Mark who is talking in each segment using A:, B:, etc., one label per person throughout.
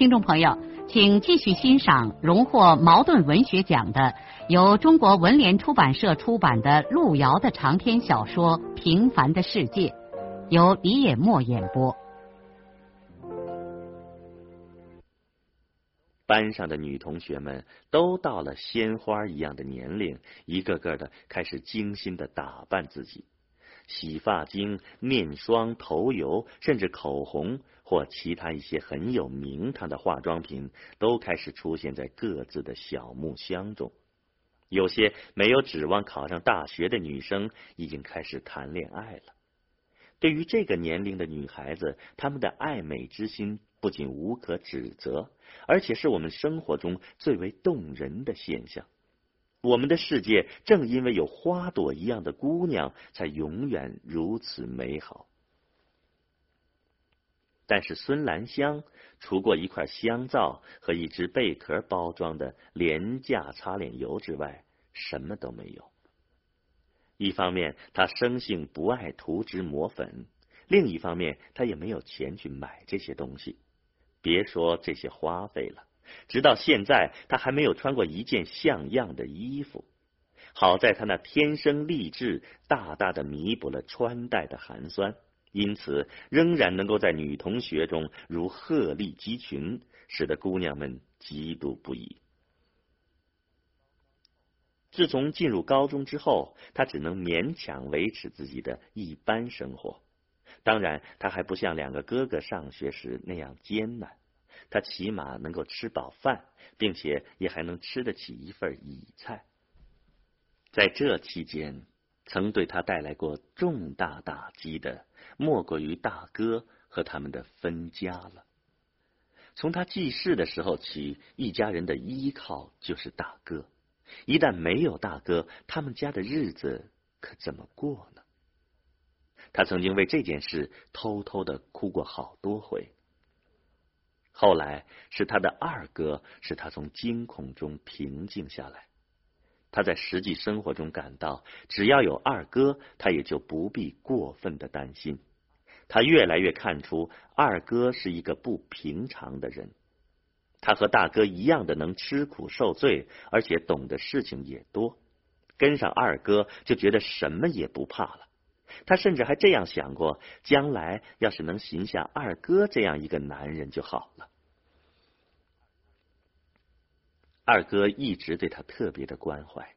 A: 听众朋友，请继续欣赏荣获茅盾文学奖的、由中国文联出版社出版的路遥的长篇小说《平凡的世界》，由李野墨演播。
B: 班上的女同学们都到了鲜花一样的年龄，一个个的开始精心的打扮自己。洗发精、面霜、头油，甚至口红或其他一些很有名堂的化妆品，都开始出现在各自的小木箱中。有些没有指望考上大学的女生，已经开始谈恋爱了。对于这个年龄的女孩子，她们的爱美之心不仅无可指责，而且是我们生活中最为动人的现象。我们的世界正因为有花朵一样的姑娘，才永远如此美好。但是孙兰香除过一块香皂和一只贝壳包装的廉价擦脸油之外，什么都没有。一方面，她生性不爱涂脂抹粉；另一方面，她也没有钱去买这些东西，别说这些花费了。直到现在，他还没有穿过一件像样的衣服。好在他那天生丽质，大大的弥补了穿戴的寒酸，因此仍然能够在女同学中如鹤立鸡群，使得姑娘们嫉妒不已。自从进入高中之后，他只能勉强维持自己的一般生活。当然，他还不像两个哥哥上学时那样艰难。他起码能够吃饱饭，并且也还能吃得起一份野菜。在这期间，曾对他带来过重大打击的，莫过于大哥和他们的分家了。从他记事的时候起，一家人的依靠就是大哥。一旦没有大哥，他们家的日子可怎么过呢？他曾经为这件事偷偷的哭过好多回。后来是他的二哥，使他从惊恐中平静下来。他在实际生活中感到，只要有二哥，他也就不必过分的担心。他越来越看出二哥是一个不平常的人。他和大哥一样的能吃苦受罪，而且懂得事情也多。跟上二哥，就觉得什么也不怕了。他甚至还这样想过：将来要是能寻下二哥这样一个男人就好了。二哥一直对他特别的关怀，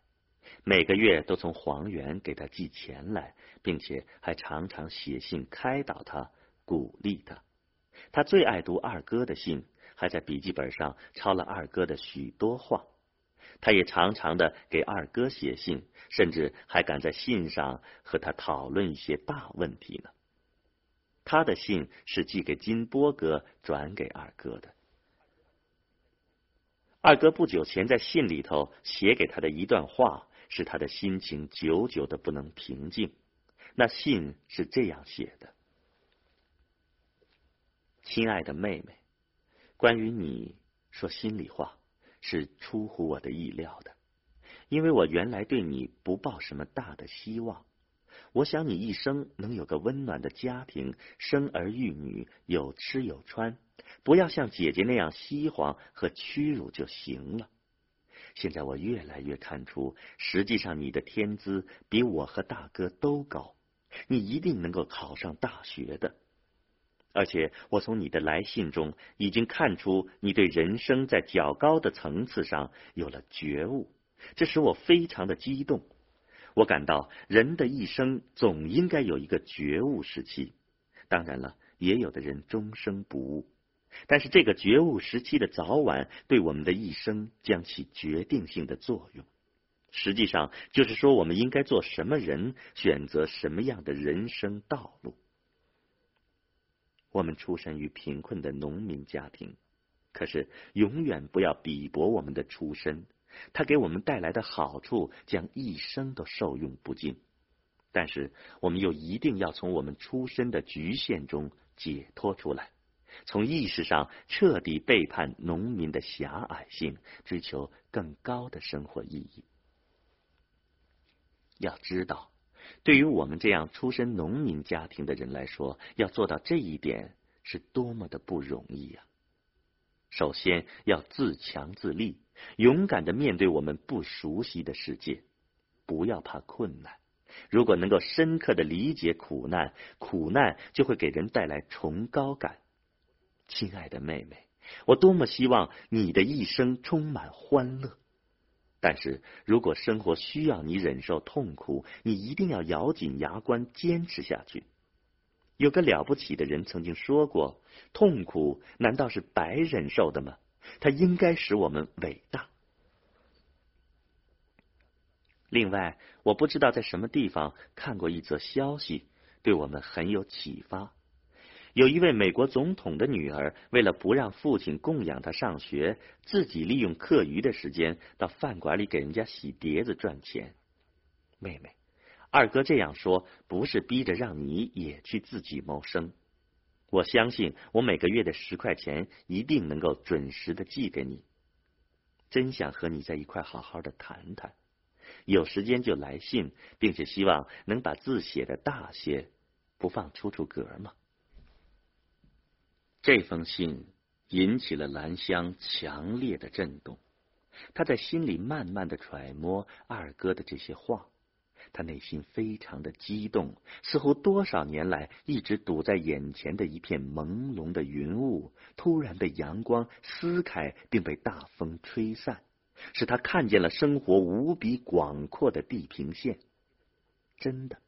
B: 每个月都从黄原给他寄钱来，并且还常常写信开导他、鼓励他。他最爱读二哥的信，还在笔记本上抄了二哥的许多话。他也常常的给二哥写信，甚至还敢在信上和他讨论一些大问题呢。他的信是寄给金波哥转给二哥的。二哥不久前在信里头写给他的一段话，使他的心情久久的不能平静。那信是这样写的：“亲爱的妹妹，关于你说心里话，是出乎我的意料的，因为我原来对你不抱什么大的希望。我想你一生能有个温暖的家庭，生儿育女，有吃有穿。”不要像姐姐那样稀黄和屈辱就行了。现在我越来越看出，实际上你的天资比我和大哥都高，你一定能够考上大学的。而且我从你的来信中已经看出，你对人生在较高的层次上有了觉悟，这使我非常的激动。我感到人的一生总应该有一个觉悟时期。当然了，也有的人终生不悟。但是这个觉悟时期的早晚，对我们的一生将起决定性的作用。实际上，就是说我们应该做什么人，选择什么样的人生道路。我们出身于贫困的农民家庭，可是永远不要比驳我们的出身，它给我们带来的好处将一生都受用不尽。但是我们又一定要从我们出身的局限中解脱出来，从意识上彻底背叛农民的狭隘性，追求更高的生活意义。要知道，对于我们这样出身农民家庭的人来说，要做到这一点是多么的不容易呀！首先要自强自立，勇敢的面对我们不熟悉的世界，不要怕困难。如果能够深刻的理解苦难，苦难就会给人带来崇高感。亲爱的妹妹，我多么希望你的一生充满欢乐。但是如果生活需要你忍受痛苦，你一定要咬紧牙关坚持下去。有个了不起的人曾经说过：“痛苦难道是白忍受的吗？它应该使我们伟大。”另外，我不知道在什么地方看过一则消息，对我们很有启发。有一位美国总统的女儿，为了不让父亲供养她上学，自己利用课余的时间到饭馆里给人家洗碟子赚钱。妹妹，二哥这样说不是逼着让你也去自己谋生。我相信我每个月的十块钱一定能够准时的寄给你。真想和你在一块好好的谈谈，有时间就来信，并且希望能把字写的大些，不放出处格吗？这封信引起了兰香强烈的震动，他在心里慢慢的揣摩二哥的这些话，他内心非常的激动，似乎多少年来一直堵在眼前的一片朦胧的云雾，突然被阳光撕开，并被大风吹散，使他看见了生活无比广阔的地平线。真的。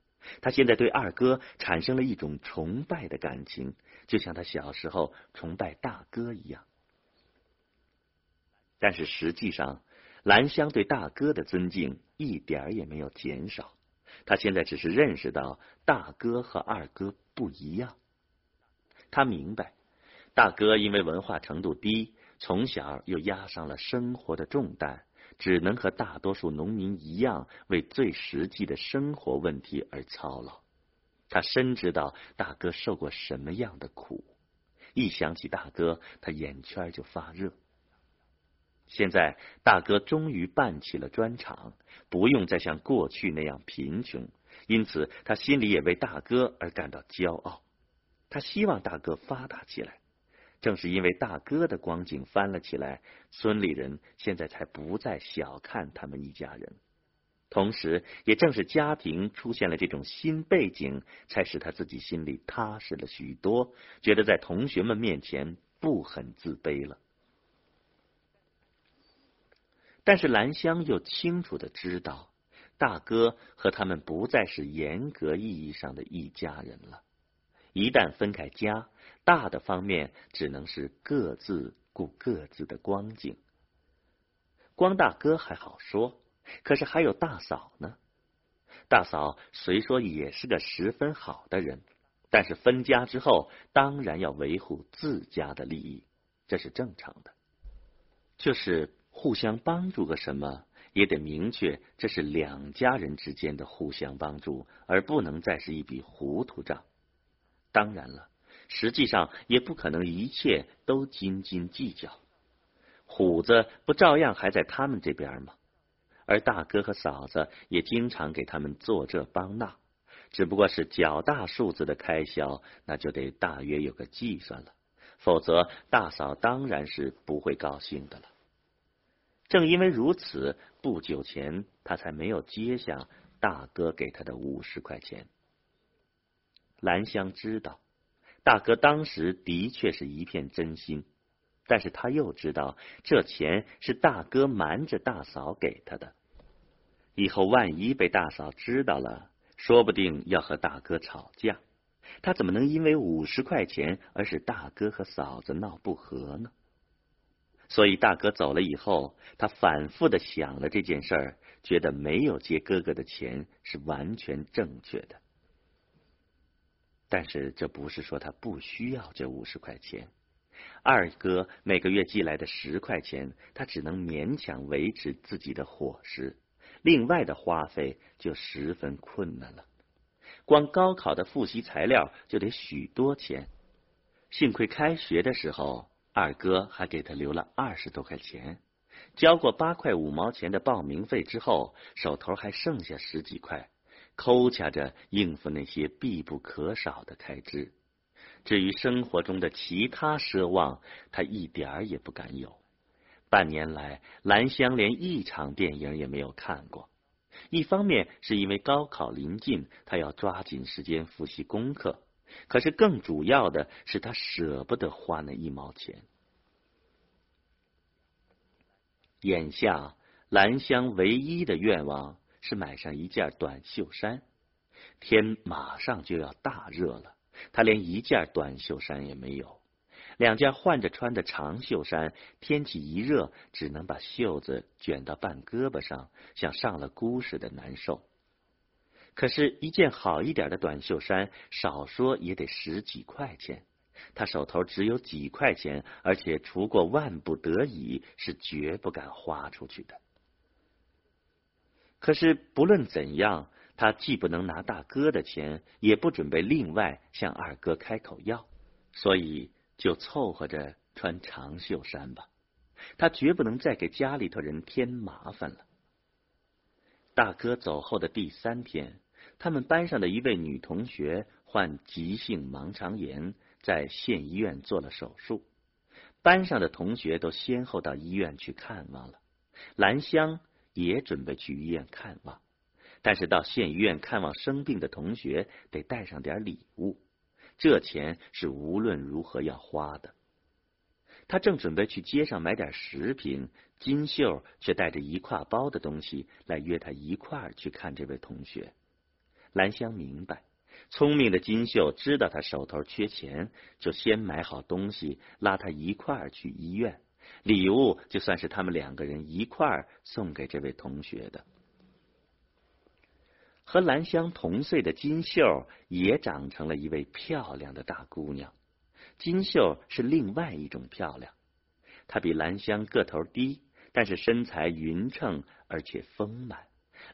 B: 他现在对二哥产生了一种崇拜的感情，就像他小时候崇拜大哥一样。但是实际上，兰香对大哥的尊敬一点也没有减少。他现在只是认识到大哥和二哥不一样。他明白，大哥因为文化程度低，从小又压上了生活的重担。只能和大多数农民一样，为最实际的生活问题而操劳。他深知道大哥受过什么样的苦，一想起大哥，他眼圈就发热。现在大哥终于办起了砖厂，不用再像过去那样贫穷，因此他心里也为大哥而感到骄傲。他希望大哥发达起来。正是因为大哥的光景翻了起来，村里人现在才不再小看他们一家人。同时，也正是家庭出现了这种新背景，才使他自己心里踏实了许多，觉得在同学们面前不很自卑了。但是兰香又清楚的知道，大哥和他们不再是严格意义上的一家人了。一旦分开家，大的方面只能是各自顾各自的光景。光大哥还好说，可是还有大嫂呢。大嫂虽说也是个十分好的人，但是分家之后，当然要维护自家的利益，这是正常的。就是互相帮助个什么，也得明确这是两家人之间的互相帮助，而不能再是一笔糊涂账。当然了，实际上也不可能一切都斤斤计较。虎子不照样还在他们这边吗？而大哥和嫂子也经常给他们做这帮那，只不过是较大数字的开销，那就得大约有个计算了。否则，大嫂当然是不会高兴的了。正因为如此，不久前他才没有接下大哥给他的五十块钱。兰香知道，大哥当时的确是一片真心，但是他又知道这钱是大哥瞒着大嫂给他的。以后万一被大嫂知道了，说不定要和大哥吵架。他怎么能因为五十块钱而使大哥和嫂子闹不和呢？所以大哥走了以后，他反复的想了这件事儿，觉得没有借哥哥的钱是完全正确的。但是这不是说他不需要这五十块钱，二哥每个月寄来的十块钱，他只能勉强维持自己的伙食，另外的花费就十分困难了。光高考的复习材料就得许多钱。幸亏开学的时候，二哥还给他留了二十多块钱。交过八块五毛钱的报名费之后，手头还剩下十几块，抠掐着应付那些必不可少的开支。至于生活中的其他奢望，他一点儿也不敢有。半年来，兰香连一场电影也没有看过。一方面是因为高考临近，他要抓紧时间复习功课；可是更主要的是，他舍不得花那一毛钱。眼下，兰香唯一的愿望是买上一件短袖衫。天马上就要大热了。他连一件短袖衫也没有，两件换着穿的长袖衫，天气一热，只能把袖子卷到半胳膊上，像上了箍似的难受。可是，一件好一点的短袖衫，少说也得十几块钱，他手头只有几块钱，而且除过万不得已，是绝不敢花出去的。可是，不论怎样。他既不能拿大哥的钱，也不准备另外向二哥开口要，所以就凑合着穿长袖衫吧。他绝不能再给家里头人添麻烦了。大哥走后的第三天，他们班上的一位女同学患急性盲肠炎，在县医院做了手术。班上的同学都先后到医院去看望了，兰香也准备去医院看望。但是到县医院看望生病的同学，得带上点礼物，这钱是无论如何要花的。他正准备去街上买点食品，金秀却带着一挎包的东西来约他一块儿去看这位同学。兰香明白，聪明的金秀知道他手头缺钱，就先买好东西，拉他一块儿去医院。礼物就算是他们两个人一块儿送给这位同学的。和兰香同岁的金秀也长成了一位漂亮的大姑娘。金秀是另外一种漂亮，她比兰香个头低，但是身材匀称而且丰满，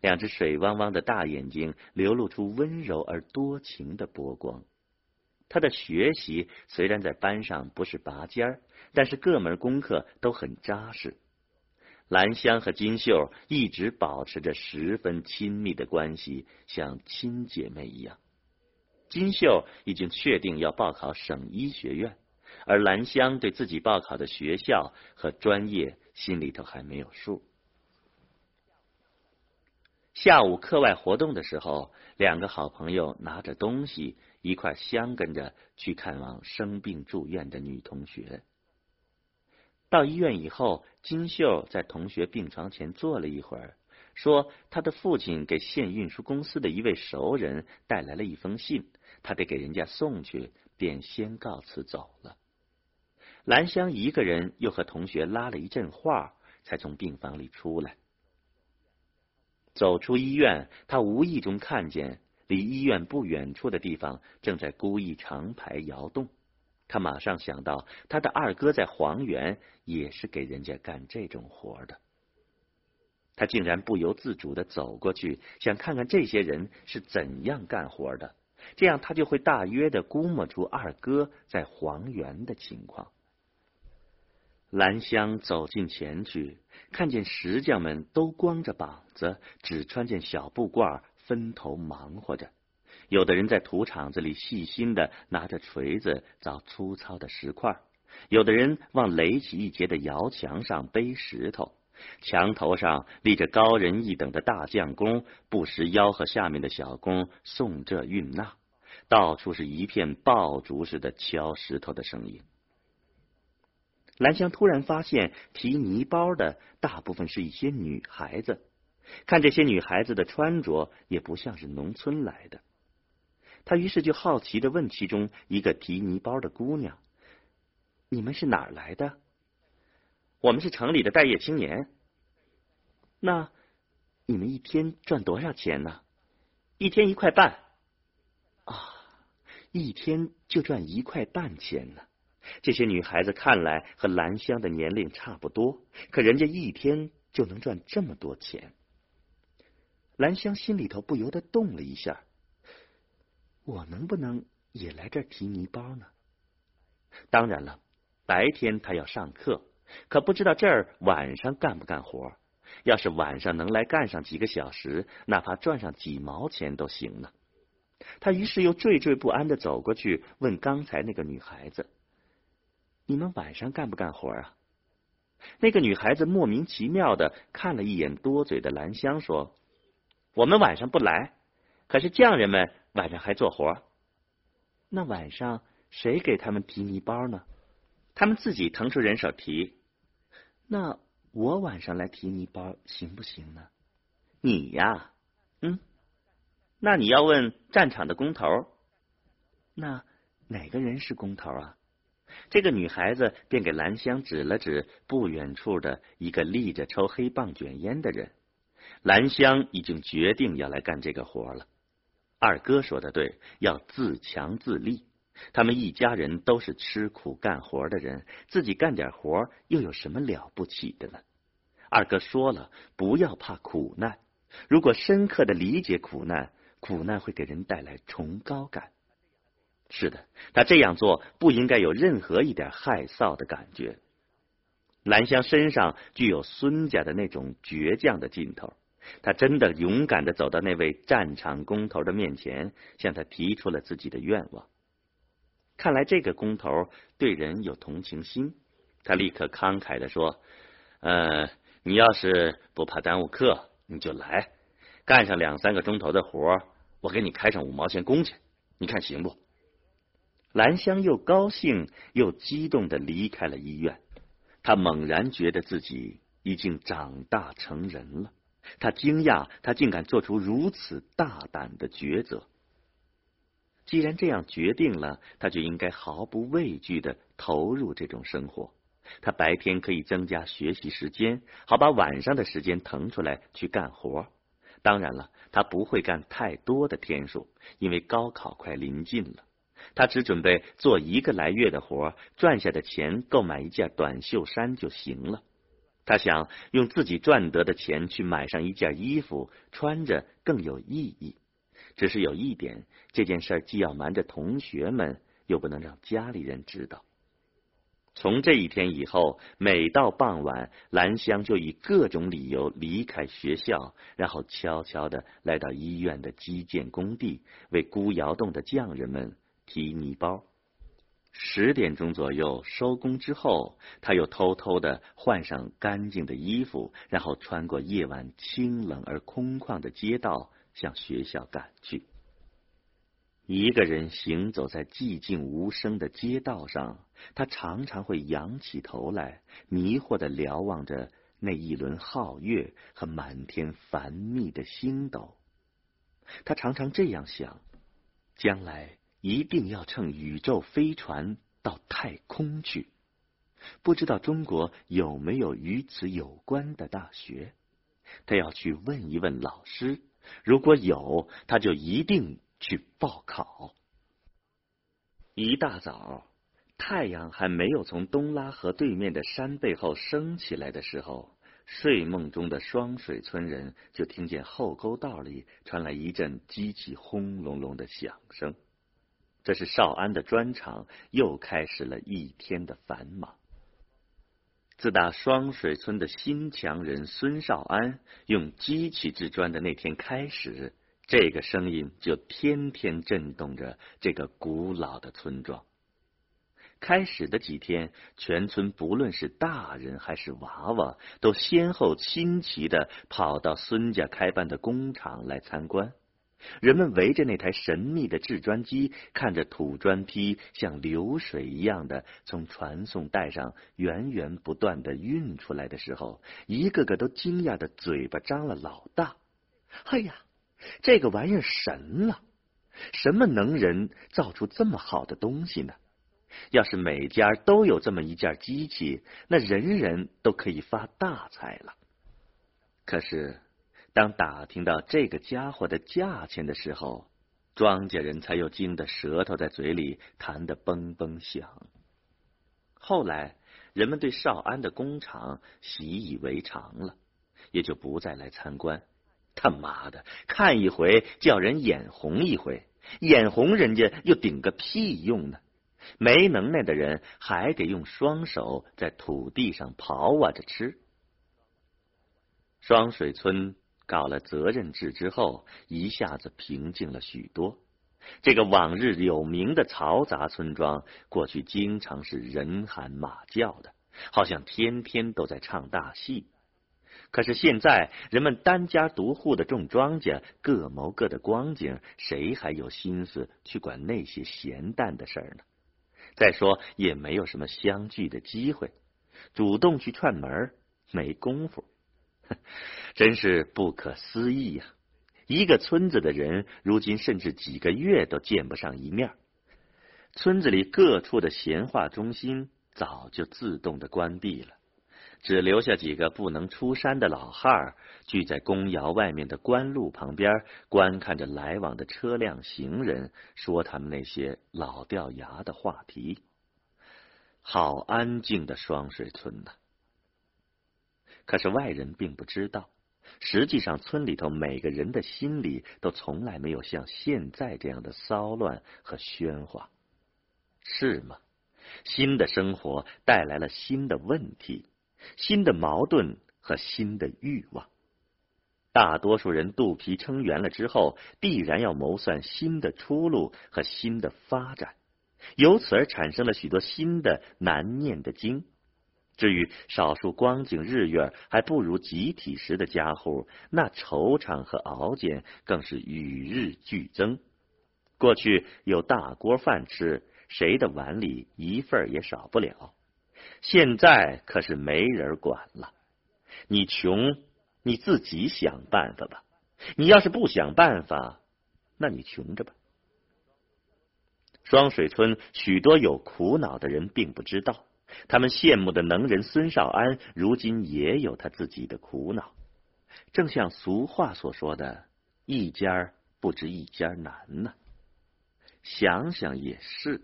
B: 两只水汪汪的大眼睛流露出温柔而多情的波光。她的学习虽然在班上不是拔尖儿，但是各门功课都很扎实。兰香和金秀一直保持着十分亲密的关系，像亲姐妹一样。金秀已经确定要报考省医学院，而兰香对自己报考的学校和专业心里头还没有数。下午课外活动的时候，两个好朋友拿着东西一块相跟着去看望生病住院的女同学。到医院以后，金秀在同学病床前坐了一会儿，说他的父亲给县运输公司的一位熟人带来了一封信，他得给人家送去，便先告辞走了。兰香一个人又和同学拉了一阵话，才从病房里出来。走出医院，他无意中看见离医院不远处的地方正在故意长排摇动。他马上想到，他的二哥在黄原也是给人家干这种活的。他竟然不由自主的走过去，想看看这些人是怎样干活的，这样他就会大约的估摸出二哥在黄原的情况。兰香走近前去，看见石匠们都光着膀子，只穿件小布褂，分头忙活着。有的人在土场子里细心的拿着锤子凿粗糙的石块，有的人往垒起一截的窑墙上背石头，墙头上立着高人一等的大匠工，不时吆喝下面的小工送这运那，到处是一片爆竹似的敲石头的声音。兰香突然发现，提泥包的大部分是一些女孩子，看这些女孩子的穿着，也不像是农村来的。他于是就好奇的问其中一个提泥包的姑娘：“你们是哪儿来的？”“我们是城里的待业青年。”“那你们一天赚多少钱呢？”“一天一块半。”“啊，一天就赚一块半钱呢。”这些女孩子看来和兰香的年龄差不多，可人家一天就能赚这么多钱。兰香心里头不由得动了一下，我能不能也来这儿提泥包呢？当然了，白天他要上课，可不知道这儿晚上干不干活。要是晚上能来干上几个小时，哪怕赚上几毛钱都行呢。他于是又惴惴不安的走过去，问刚才那个女孩子：“你们晚上干不干活啊？”那个女孩子莫名其妙的看了一眼多嘴的兰香，说：“我们晚上不来，可是匠人们晚上还做活。那晚上谁给他们提泥包呢？他们自己腾出人手提。那我晚上来提泥包行不行呢？你呀，嗯。”那你要问战场的工头，那哪个人是工头啊？这个女孩子便给兰香指了指不远处的一个立着抽黑棒卷烟的人。兰香已经决定要来干这个活了。二哥说的对，要自强自立。他们一家人都是吃苦干活的人，自己干点活又有什么了不起的呢？二哥说了，不要怕苦难，如果深刻的理解苦难。苦难会给人带来崇高感。是的，他这样做不应该有任何一点害臊的感觉。兰香身上具有孙家的那种倔强的劲头，他真的勇敢的走到那位战场工头的面前，向他提出了自己的愿望。看来这个工头对人有同情心，他立刻慷慨的说：“呃，你要是不怕耽误课，你就来。”干上两三个钟头的活，我给你开上五毛钱工钱，你看行不？兰香又高兴又激动的离开了医院，他猛然觉得自己已经长大成人了。他惊讶，他竟敢做出如此大胆的抉择。既然这样决定了，他就应该毫不畏惧的投入这种生活。他白天可以增加学习时间，好把晚上的时间腾出来去干活。当然了，他不会干太多的天数，因为高考快临近了。他只准备做一个来月的活，赚下的钱购买一件短袖衫就行了。他想用自己赚得的钱去买上一件衣服，穿着更有意义。只是有一点，这件事既要瞒着同学们，又不能让家里人知道。从这一天以后，每到傍晚，兰香就以各种理由离开学校，然后悄悄的来到医院的基建工地，为孤窑洞的匠人们提泥包。十点钟左右收工之后，他又偷偷的换上干净的衣服，然后穿过夜晚清冷而空旷的街道，向学校赶去。一个人行走在寂静无声的街道上，他常常会仰起头来，迷惑的瞭望着那一轮皓月和满天繁密的星斗。他常常这样想：将来一定要乘宇宙飞船到太空去。不知道中国有没有与此有关的大学？他要去问一问老师。如果有，他就一定。去报考。一大早，太阳还没有从东拉河对面的山背后升起来的时候，睡梦中的双水村人就听见后沟道里传来一阵机器轰隆隆的响声。这是少安的砖厂又开始了一天的繁忙。自打双水村的新强人孙少安用机器制砖的那天开始。这个声音就天天震动着这个古老的村庄。开始的几天，全村不论是大人还是娃娃，都先后新奇的跑到孙家开办的工厂来参观。人们围着那台神秘的制砖机，看着土砖坯像流水一样的从传送带上源源不断的运出来的时候，一个个都惊讶的嘴巴张了老大。哎呀！这个玩意儿神了！什么能人造出这么好的东西呢？要是每家都有这么一件机器，那人人都可以发大财了。可是，当打听到这个家伙的价钱的时候，庄稼人才又惊得舌头在嘴里弹得嘣嘣响。后来，人们对少安的工厂习以为常了，也就不再来参观。他妈的，看一回叫人眼红一回，眼红人家又顶个屁用呢？没能耐的人还得用双手在土地上刨挖着吃。双水村搞了责任制之后，一下子平静了许多。这个往日有名的嘈杂村庄，过去经常是人喊马叫的，好像天天都在唱大戏。可是现在，人们单家独户的种庄稼，各谋各的光景，谁还有心思去管那些闲淡的事儿呢？再说，也没有什么相聚的机会，主动去串门没工夫，真是不可思议呀！一个村子的人，如今甚至几个月都见不上一面。村子里各处的闲话中心早就自动的关闭了，只留下几个不能出山的老汉儿，聚在公窑外面的官路旁边，观看着来往的车辆、行人，说他们那些老掉牙的话题。好安静的双水村呐！可是外人并不知道。实际上，村里头每个人的心里都从来没有像现在这样的骚乱和喧哗，是吗？新的生活带来了新的问题、新的矛盾和新的欲望。大多数人肚皮撑圆了之后，必然要谋算新的出路和新的发展，由此而产生了许多新的难念的经。至于少数光景日月还不如集体时的家伙，那惆怅和熬煎更是与日俱增。过去有大锅饭吃，谁的碗里一份也少不了。现在可是没人管了。你穷，你自己想办法吧。你要是不想办法，那你穷着吧。双水村许多有苦恼的人并不知道。他们羡慕的能人孙少安，如今也有他自己的苦恼。正像俗话所说的：“一家不知一家难呢。”想想也是，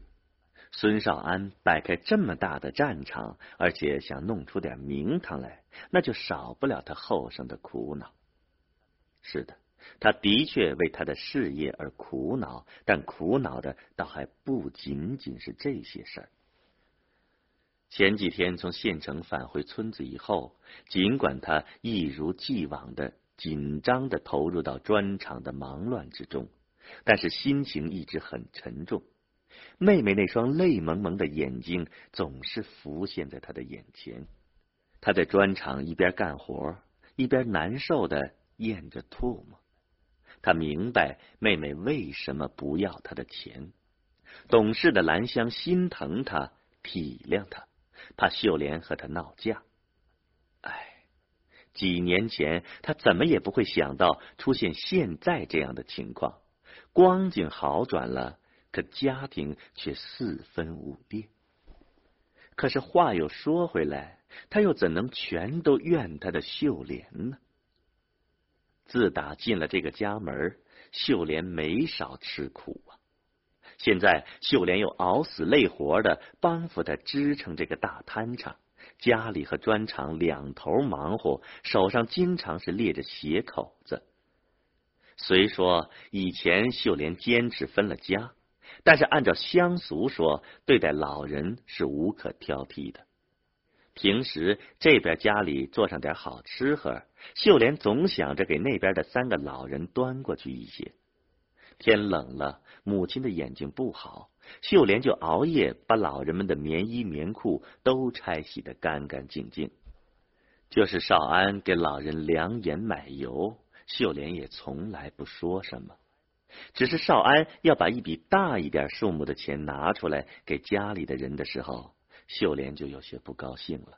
B: 孙少安摆开这么大的战场，而且想弄出点名堂来，那就少不了他后生的苦恼。是的，他的确为他的事业而苦恼，但苦恼的倒还不仅仅是这些事儿。前几天从县城返回村子以后，尽管他一如既往的紧张的投入到砖厂的忙乱之中，但是心情一直很沉重。妹妹那双泪蒙蒙的眼睛总是浮现在他的眼前。他在砖厂一边干活，一边难受的咽着唾沫。他明白妹妹为什么不要他的钱。懂事的兰香心疼他，体谅他。怕秀莲和他闹架，哎，几年前他怎么也不会想到出现现在这样的情况。光景好转了，可家庭却四分五裂。可是话又说回来，他又怎能全都怨他的秀莲呢？自打进了这个家门，秀莲没少吃苦。现在秀莲又熬死累活的帮扶他支撑这个大摊场，家里和砖厂两头忙活，手上经常是裂着血口子。虽说以前秀莲坚持分了家，但是按照乡俗说，对待老人是无可挑剔的。平时这边家里做上点好吃喝，秀莲总想着给那边的三个老人端过去一些。天冷了，母亲的眼睛不好，秀莲就熬夜把老人们的棉衣棉裤都拆洗的干干净净。就是少安给老人量盐买油，秀莲也从来不说什么。只是少安要把一笔大一点数目的钱拿出来给家里的人的时候，秀莲就有些不高兴了。